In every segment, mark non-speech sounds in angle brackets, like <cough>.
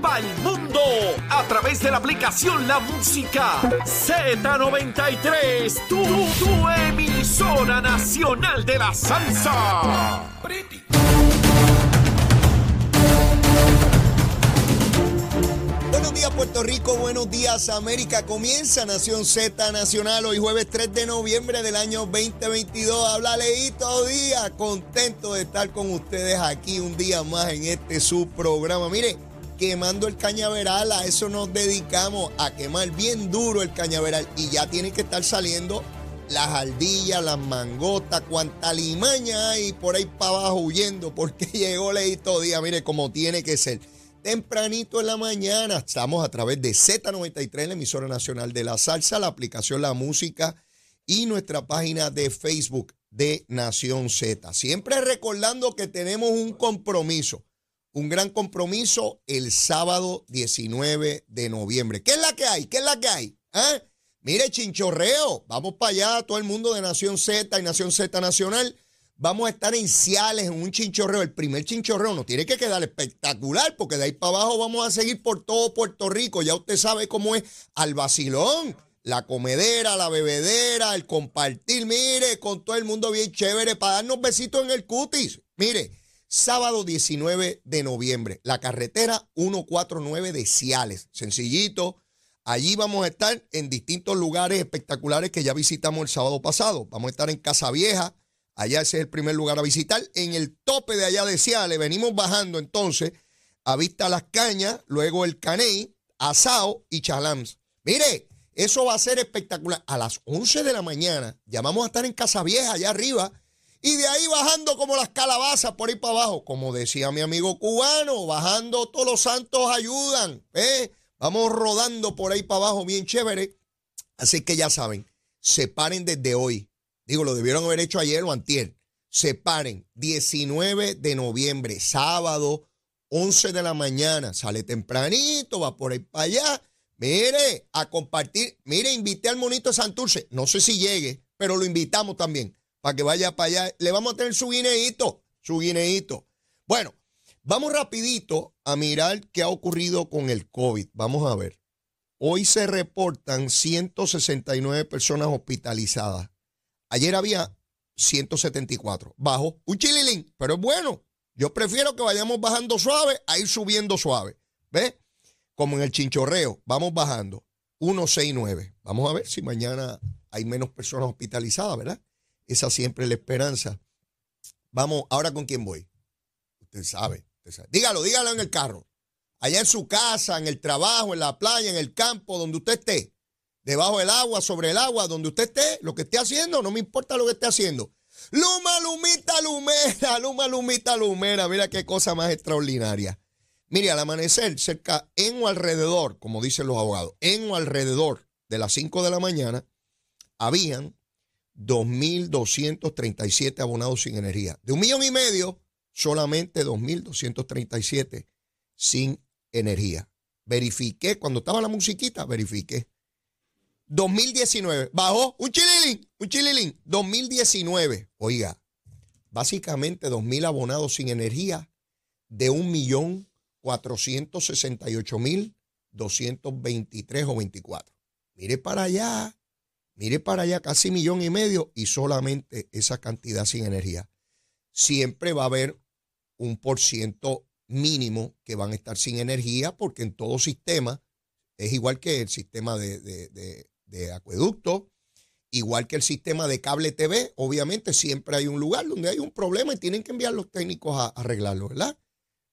para mundo. A través de la aplicación La Música Z93. Tu, tu emisora nacional de la salsa. Buenos días Puerto Rico, buenos días América. Comienza Nación Z Nacional hoy jueves 3 de noviembre del año 2022. Habla Leito Día, contento de estar con ustedes aquí un día más en este subprograma. Mire, quemando el cañaveral, a eso nos dedicamos, a quemar bien duro el cañaveral y ya tienen que estar saliendo las ardillas, las mangotas, cuanta limaña hay por ahí para abajo huyendo porque <laughs> llegó Leito Día, mire cómo tiene que ser tempranito en la mañana. Estamos a través de Z93, la emisora nacional de la salsa, la aplicación La Música y nuestra página de Facebook de Nación Z. Siempre recordando que tenemos un compromiso, un gran compromiso el sábado 19 de noviembre. ¿Qué es la que hay? ¿Qué es la que hay? ¿Ah? Mire, chinchorreo, vamos para allá, todo el mundo de Nación Z y Nación Z Nacional. Vamos a estar en Ciales, en un chinchorreo. El primer chinchorreo nos tiene que quedar espectacular, porque de ahí para abajo vamos a seguir por todo Puerto Rico. Ya usted sabe cómo es al vacilón, la comedera, la bebedera, el compartir. Mire, con todo el mundo bien chévere para darnos besitos en el cutis. Mire, sábado 19 de noviembre, la carretera 149 de Ciales. Sencillito. Allí vamos a estar en distintos lugares espectaculares que ya visitamos el sábado pasado. Vamos a estar en Casa Vieja. Allá ese es el primer lugar a visitar. En el tope de allá de Ciales, venimos bajando entonces a Vista Las Cañas, luego el Caney, Asao y Chalams. Mire, eso va a ser espectacular. A las 11 de la mañana ya vamos a estar en Casa Vieja, allá arriba, y de ahí bajando como las calabazas por ahí para abajo. Como decía mi amigo cubano, bajando todos los santos ayudan. ¿eh? Vamos rodando por ahí para abajo bien chévere. Así que ya saben, separen desde hoy. Digo, lo debieron haber hecho ayer o antier. Separen, 19 de noviembre, sábado, 11 de la mañana. Sale tempranito, va por ahí para allá. Mire, a compartir. Mire, invité al monito Santurce. No sé si llegue, pero lo invitamos también para que vaya para allá. Le vamos a tener su guineíto, su guineíto. Bueno, vamos rapidito a mirar qué ha ocurrido con el COVID. Vamos a ver. Hoy se reportan 169 personas hospitalizadas. Ayer había 174. Bajo un chililín, pero es bueno. Yo prefiero que vayamos bajando suave a ir subiendo suave. ¿Ves? Como en el chinchorreo, vamos bajando. 169. Vamos a ver si mañana hay menos personas hospitalizadas, ¿verdad? Esa siempre es la esperanza. Vamos, ahora con quién voy. Usted sabe. Dígalo, dígalo en el carro. Allá en su casa, en el trabajo, en la playa, en el campo, donde usted esté debajo del agua, sobre el agua, donde usted esté, lo que esté haciendo, no me importa lo que esté haciendo. Luma, lumita, lumera, luma, lumita, lumera. Mira qué cosa más extraordinaria. Mire, al amanecer, cerca en o alrededor, como dicen los abogados, en o alrededor de las 5 de la mañana, habían 2.237 abonados sin energía. De un millón y medio, solamente 2.237 sin energía. Verifiqué, cuando estaba la musiquita, verifiqué. 2019, bajó un chililín, un chililín. 2019, oiga, básicamente 2.000 abonados sin energía de 1.468.223 o 24. Mire para allá, mire para allá, casi millón y medio y solamente esa cantidad sin energía. Siempre va a haber un por ciento mínimo que van a estar sin energía porque en todo sistema es igual que el sistema de, de, de, acueducto, igual que el sistema de cable TV, obviamente siempre hay un lugar donde hay un problema y tienen que enviar los técnicos a, arreglarlo, ¿verdad?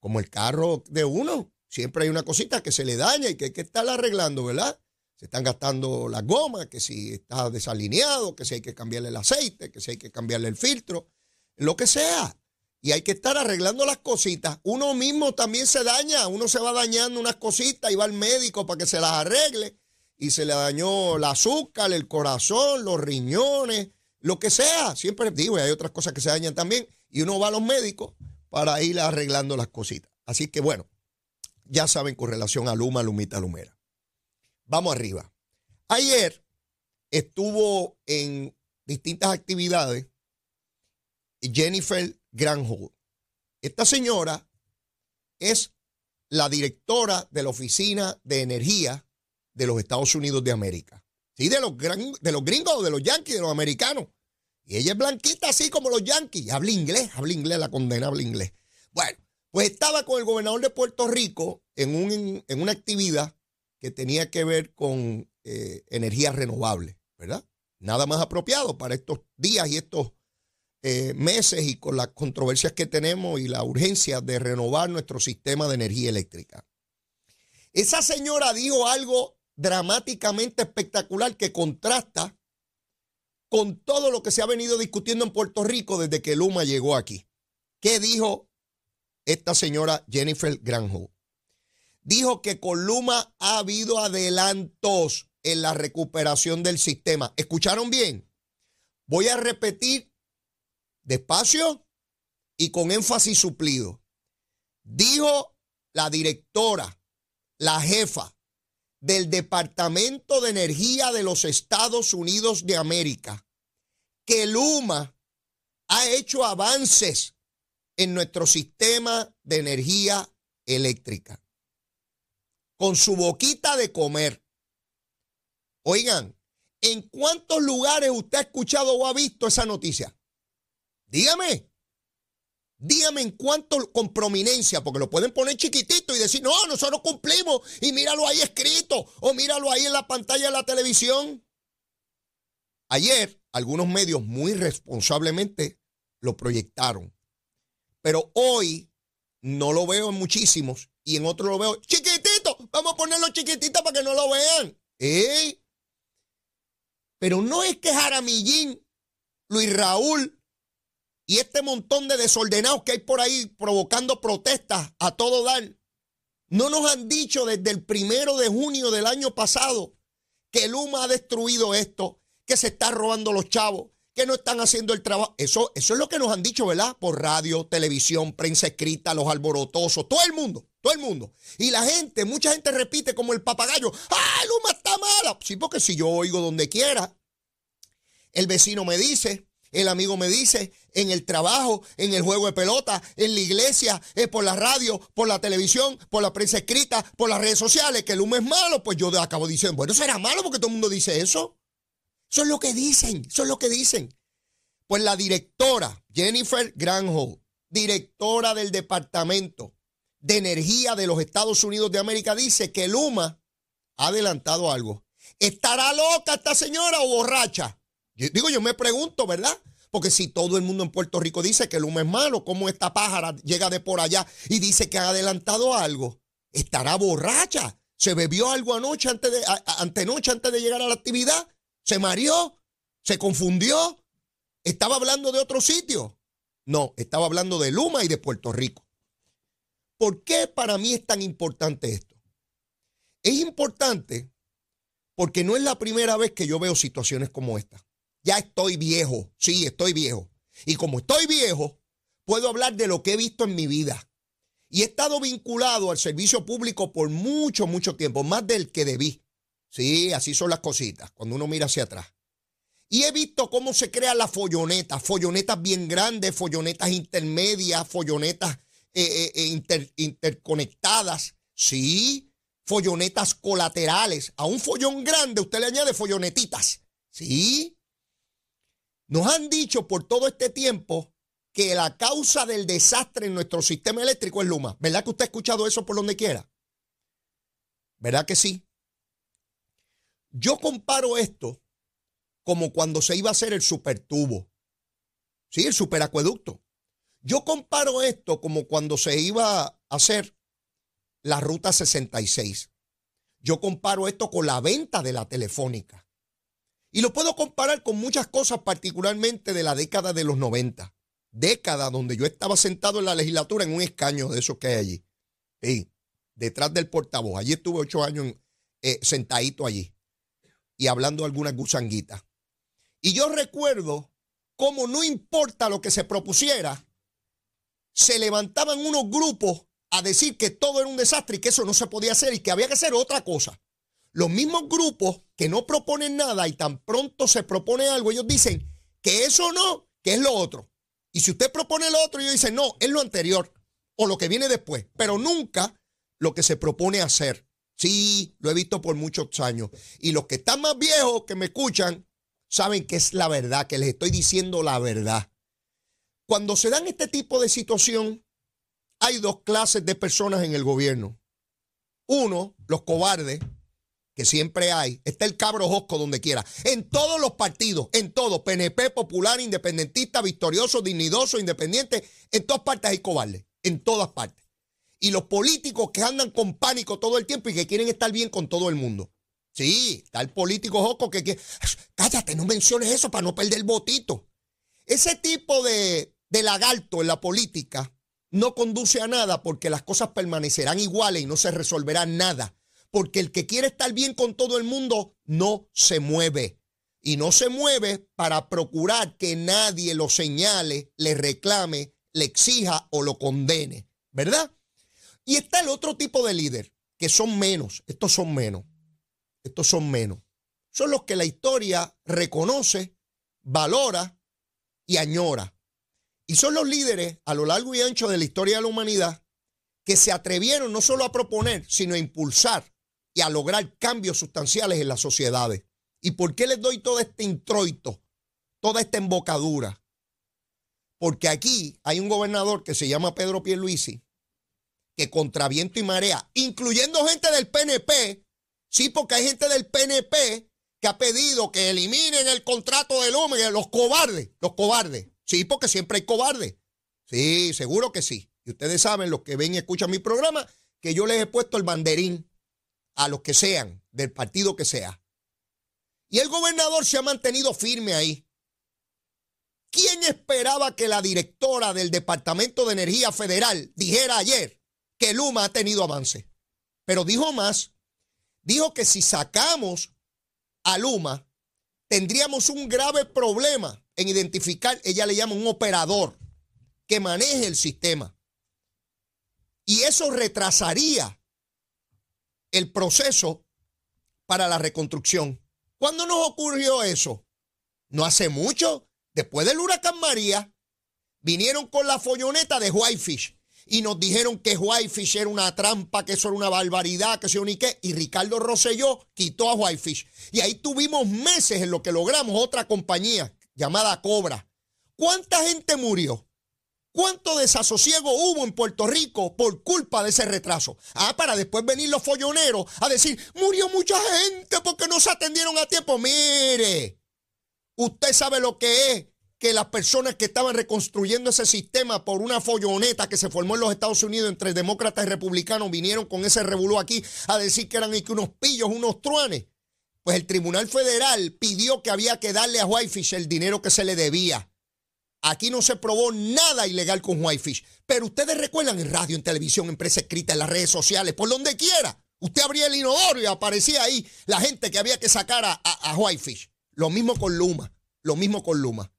Como el carro de uno, siempre hay una cosita que se le daña y que hay que estar arreglando, ¿verdad? Se están gastando las gomas, que si está desalineado, que si hay que cambiarle el aceite, que si hay que cambiarle el filtro, lo que sea. Y hay que estar arreglando las cositas. Uno mismo también se daña, uno se va dañando unas cositas y va al médico para que se las arregle y se le dañó el azúcar, el corazón, los riñones, lo que sea. Siempre digo, y hay otras cosas que se dañan también. Y uno va a los médicos para ir arreglando las cositas. Así que bueno, ya saben con relación a Luma, Lumita, Lumera. Vamos arriba. Ayer estuvo en distintas actividades Jennifer Granholm. Esta señora es la directora de la Oficina de Energía de los Estados Unidos de América. Sí, de los, de los gringos, de los yanquis, de los americanos. Y ella es blanquita así como los yanquis. Habla inglés, habla inglés, la condena habla inglés. Bueno, pues estaba con el gobernador de Puerto Rico en, un, en una actividad que tenía que ver con eh, energía renovable, ¿verdad? Nada más apropiado para estos días y estos eh, meses y con las controversias que tenemos y la urgencia de renovar nuestro sistema de energía eléctrica. Esa señora dijo algo dramáticamente espectacular que contrasta con todo lo que se ha venido discutiendo en Puerto Rico desde que Luma llegó aquí. ¿Qué dijo esta señora Jennifer Granholm? Dijo que con Luma ha habido adelantos en la recuperación del sistema. ¿Escucharon bien? Voy a repetir despacio y con énfasis suplido. Dijo la directora, la jefa del Departamento de Energía de los Estados Unidos de América, que Luma ha hecho avances en nuestro sistema de energía eléctrica. Con su boquita de comer. Oigan, ¿en cuántos lugares usted ha escuchado o ha visto esa noticia? Dígame. Dígame en cuánto con prominencia, porque lo pueden poner chiquitito y decir, no, nosotros cumplimos y míralo ahí escrito o míralo ahí en la pantalla de la televisión. Ayer, algunos medios muy responsablemente lo proyectaron, pero hoy no lo veo en muchísimos y en otros lo veo chiquitito. Vamos a ponerlo chiquitito para que no lo vean. ¿Eh? Pero no es que Jaramillín, Luis Raúl, y este montón de desordenados que hay por ahí provocando protestas a todo dar, no nos han dicho desde el primero de junio del año pasado que Luma ha destruido esto, que se está robando los chavos, que no están haciendo el trabajo. Eso, eso es lo que nos han dicho, ¿verdad? Por radio, televisión, prensa escrita, los alborotosos, todo el mundo, todo el mundo. Y la gente, mucha gente repite como el papagayo, ¡ah, Luma está mala! Sí, porque si yo oigo donde quiera, el vecino me dice, el amigo me dice, en el trabajo, en el juego de pelota, en la iglesia, eh, por la radio, por la televisión, por la prensa escrita, por las redes sociales, que el humo es malo, pues yo acabo diciendo, bueno, será malo porque todo el mundo dice eso. Eso es lo que dicen, eso es lo que dicen. Pues la directora, Jennifer Granholm, directora del Departamento de Energía de los Estados Unidos de América, dice que Luma ha adelantado algo. ¿Estará loca esta señora o borracha? digo, yo me pregunto, ¿verdad? Porque si todo el mundo en Puerto Rico dice que el humo es malo, ¿cómo esta pájara llega de por allá y dice que ha adelantado algo? Estará borracha. ¿Se bebió algo anoche antes de, antenoche antes de llegar a la actividad? ¿Se mareó? ¿Se confundió? ¿Estaba hablando de otro sitio? No, estaba hablando de Luma y de Puerto Rico. ¿Por qué para mí es tan importante esto? Es importante porque no es la primera vez que yo veo situaciones como esta ya estoy viejo. Sí, estoy viejo. Y como estoy viejo, puedo hablar de lo que he visto en mi vida. Y he estado vinculado al servicio público por mucho, mucho tiempo, más del que debí. Sí, así son las cositas, cuando uno mira hacia atrás. Y he visto cómo se crean las follonetas, follonetas bien grandes, follonetas intermedias, follonetas eh, eh, eh, interconectadas. Sí, follonetas colaterales. A un follón grande usted le añade follonetitas. Sí, nos han dicho por todo este tiempo que la causa del desastre en nuestro sistema eléctrico es Luma. ¿Verdad que usted ha escuchado eso por donde quiera? ¿Verdad que sí? Yo comparo esto como cuando se iba a hacer el supertubo. Sí, el superacueducto. Yo comparo esto como cuando se iba a hacer la ruta 66. Yo comparo esto con la venta de la telefónica. Y lo puedo comparar con muchas cosas, particularmente de la década de los 90. Década donde yo estaba sentado en la legislatura en un escaño de esos que hay allí. Sí, detrás del portavoz. Allí estuve ocho años eh, sentadito allí y hablando algunas gusanguitas. Y yo recuerdo cómo no importa lo que se propusiera, se levantaban unos grupos a decir que todo era un desastre y que eso no se podía hacer y que había que hacer otra cosa. Los mismos grupos que no proponen nada y tan pronto se propone algo, ellos dicen que eso no, que es lo otro. Y si usted propone lo otro, ellos dicen, no, es lo anterior o lo que viene después, pero nunca lo que se propone hacer. Sí, lo he visto por muchos años. Y los que están más viejos que me escuchan saben que es la verdad, que les estoy diciendo la verdad. Cuando se dan este tipo de situación, hay dos clases de personas en el gobierno. Uno, los cobardes, que siempre hay. Está el cabro josco donde quiera. En todos los partidos, en todos, PNP, popular, independentista, victorioso, dignidoso, independiente, en todas partes hay cobardes. En todas partes. Y los políticos que andan con pánico todo el tiempo y que quieren estar bien con todo el mundo. Sí, el político josco que quiere. Cállate, no menciones eso para no perder el. Ese tipo de, de lagarto en la política no conduce a nada porque las cosas permanecerán iguales y no se resolverá nada. Porque el que quiere estar bien con todo el mundo no se mueve. Y no se mueve para procurar que nadie lo señale, le reclame, le exija o lo condene. ¿Verdad? Y está el otro tipo de líder, que son menos. Estos son menos. Estos son menos. Son los que la historia reconoce, valora y añora. Y son los líderes a lo largo y ancho de la historia de la humanidad que se atrevieron no solo a proponer, sino a impulsar y a lograr cambios sustanciales en las sociedades. ¿Y por qué les doy todo este introito, toda esta embocadura? Porque aquí hay un gobernador que se llama Pedro Pierluisi, que contra viento y marea, incluyendo gente del PNP, sí, porque hay gente del PNP que ha pedido que eliminen el contrato del Luma, los cobardes, los cobardes. Sí, porque siempre hay cobardes. Sí, seguro que sí. Y ustedes saben, los que ven y escuchan mi programa, que yo les he puesto el banderín a los que sean, del partido que sea. Y el gobernador se ha mantenido firme ahí. ¿Quién esperaba que la directora del Departamento de Energía Federal dijera ayer que Luma ha tenido avance? Pero dijo más. Dijo que si sacamos a Luma, tendríamos un grave problema en identificar, ella le llama un operador que maneje el sistema. Y eso retrasaría el proceso para la reconstrucción. ¿Cuándo nos ocurrió eso? No hace mucho, después del huracán María, vinieron con la folloneta de Whitefish y nos dijeron que Whitefish era una trampa, que eso era una barbaridad, que se unique. Y Ricardo Rosselló quitó a Whitefish. Y ahí tuvimos meses en lo que logramos otra compañía llamada Cobra. ¿Cuánta gente murió? ¿Cuánto desasosiego hubo en Puerto Rico por culpa de ese retraso? Ah, para después venir los folloneros a decir, murió mucha gente porque no se atendieron a tiempo. Mire, usted sabe lo que es que las personas que estaban reconstruyendo ese sistema por una folloneta que se formó en los Estados Unidos entre demócratas y republicanos vinieron con ese revolú aquí a decir que eran unos pillos, unos truanes. Pues el Tribunal Federal pidió que había que darle a Whitefish el dinero que se le debía. Aquí no se probó nada ilegal con Whitefish. Pero ustedes recuerdan en radio, en televisión, en prensa escrita, en las redes sociales, por donde quiera. Usted abría el inodoro y aparecía ahí la gente que había que sacar a, a Whitefish. Lo mismo con Luma. Lo mismo con Luma.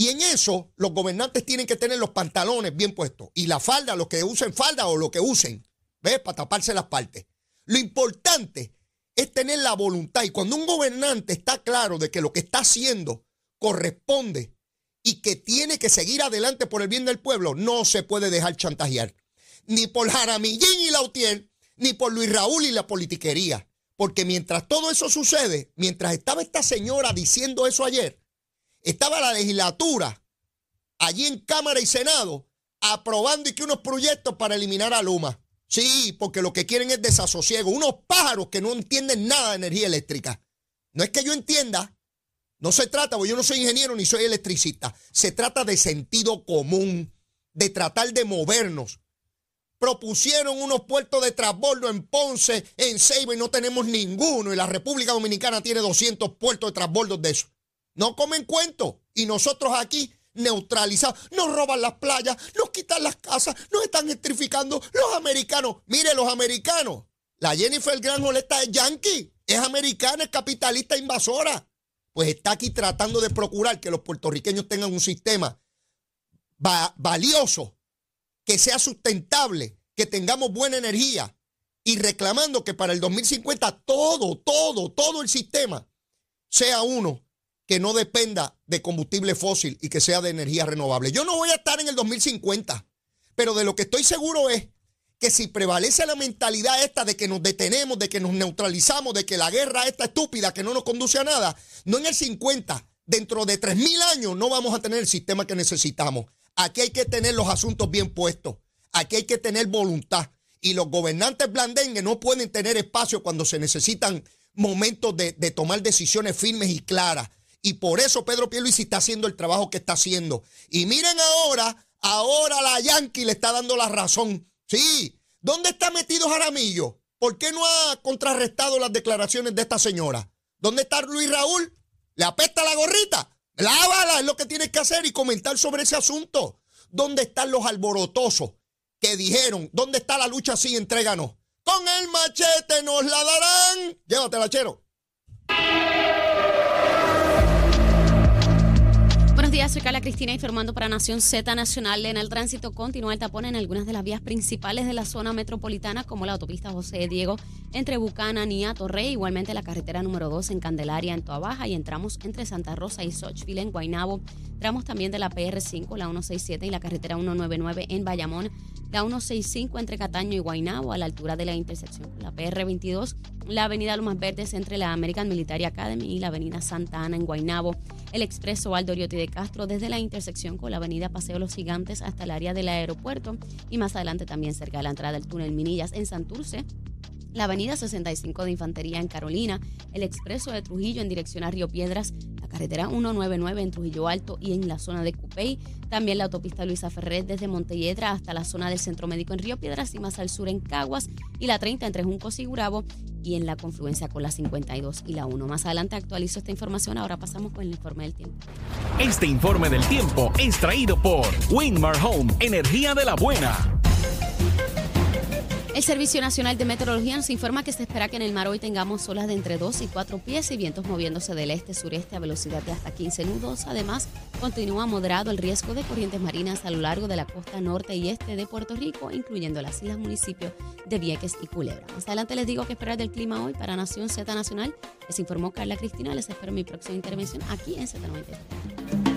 Y en eso los gobernantes tienen que tener los pantalones bien puestos. Y la falda, los que usen falda o lo que usen. ¿Ves? Para taparse las partes. Lo importante es tener la voluntad. Y cuando un gobernante está claro de que lo que está haciendo corresponde y que tiene que seguir adelante por el bien del pueblo, no se puede dejar chantajear. Ni por Jaramillín y Lautier, ni por Luis Raúl y la politiquería. Porque mientras todo eso sucede, mientras estaba esta señora diciendo eso ayer, estaba la legislatura allí en Cámara y Senado aprobando y que unos proyectos para eliminar a Luma. Sí, porque lo que quieren es desasosiego. Unos pájaros que no entienden nada de energía eléctrica. No es que yo entienda. No se trata, porque yo no soy ingeniero ni soy electricista. Se trata de sentido común, de tratar de movernos. Propusieron unos puertos de transbordo en Ponce, en Ceiba y no tenemos ninguno. Y la República Dominicana tiene 200 puertos de transbordo de eso. No comen cuento. Y nosotros aquí neutralizados. Nos roban las playas, nos quitan las casas, nos están electrificando los americanos. Mire, los americanos. La Jennifer Granholm está es yankee, es americana, es capitalista invasora. pues está aquí tratando de procurar que los puertorriqueños tengan un sistema valioso, que sea sustentable, que tengamos buena energía y reclamando que para el 2050 todo, todo, todo el sistema sea uno que no dependa de combustible fósil y que sea de energía renovable. Yo no voy a estar en el 2050, pero de lo que estoy seguro es que si prevalece la mentalidad esta de que nos detenemos, de que nos neutralizamos, de que la guerra esta estúpida que no nos conduce a nada, no en el 50, dentro de 3.000 años no vamos a tener el sistema que necesitamos. Aquí hay que tener los asuntos bien puestos. Aquí hay que tener voluntad. Y los gobernantes blandengues no pueden tener espacio cuando se necesitan momentos de, tomar decisiones firmes y claras. Y por eso Pedro Pierluisi está haciendo el trabajo que está haciendo. Y miren ahora, ahora la Yankee le está dando la razón. Sí, ¿dónde está metido Jaramillo? ¿Por qué no ha contrarrestado las declaraciones de esta señora? ¿Dónde está Luis Raúl? ¿Le apesta la gorrita? Lávala es lo que tienes que hacer y comentar sobre ese asunto. ¿Dónde están los alborotosos que dijeron, ¿dónde está la lucha así? Entréganos. Con el machete nos la darán. Llévatela, chero. Buenos días, soy Carla Cristina informando para Nación Z Nacional. En el tránsito continúa el tapón en algunas de las vías principales de la zona metropolitana, como la autopista José Diego entre Bucana, Nia, Torrey, igualmente la carretera número 2 en Candelaria, en Toabaja, y entramos entre Santa Rosa y Sochville, en Guaynabo. Tramos también de la PR5, la 167 y la carretera 199 en Bayamón, la 165 entre Cataño y Guaynabo, a la altura de la intersección la PR22, la avenida Lomas Verdes entre la American Military Academy y la avenida Santa Ana en Guaynabo, el expreso Aldo de Castro desde la intersección con la avenida Paseo Los Gigantes hasta el área del aeropuerto. Y más adelante también cerca de la entrada del túnel Minillas en Santurce. La avenida 65 de Infantería en Carolina, el expreso de Trujillo en dirección a Río Piedras, carretera 199 en Trujillo Alto y en la zona de Cupey, también la autopista Luisa Ferrer desde Montelledra hasta la zona del Centro Médico en Río Piedras y más al sur en Caguas y la 30 entre Juncos y Gurabo y en la confluencia con la 52 y la 1. Más adelante actualizo esta información, ahora pasamos con el informe del tiempo. Este informe del tiempo es traído por Winmar Home, energía de la buena. El Servicio Nacional de Meteorología nos informa que se espera que en el mar hoy tengamos olas de entre 2 y 4 pies y vientos moviéndose del este-sureste a velocidad de hasta 15 nudos. Además, continúa moderado el riesgo de corrientes marinas a lo largo de la costa norte y este de Puerto Rico, incluyendo las islas municipios de Vieques y Culebra. Más adelante les digo que esperar del clima hoy para Nación Z Nacional. Les informó Carla Cristina. Les espero mi próxima intervención aquí en Z93.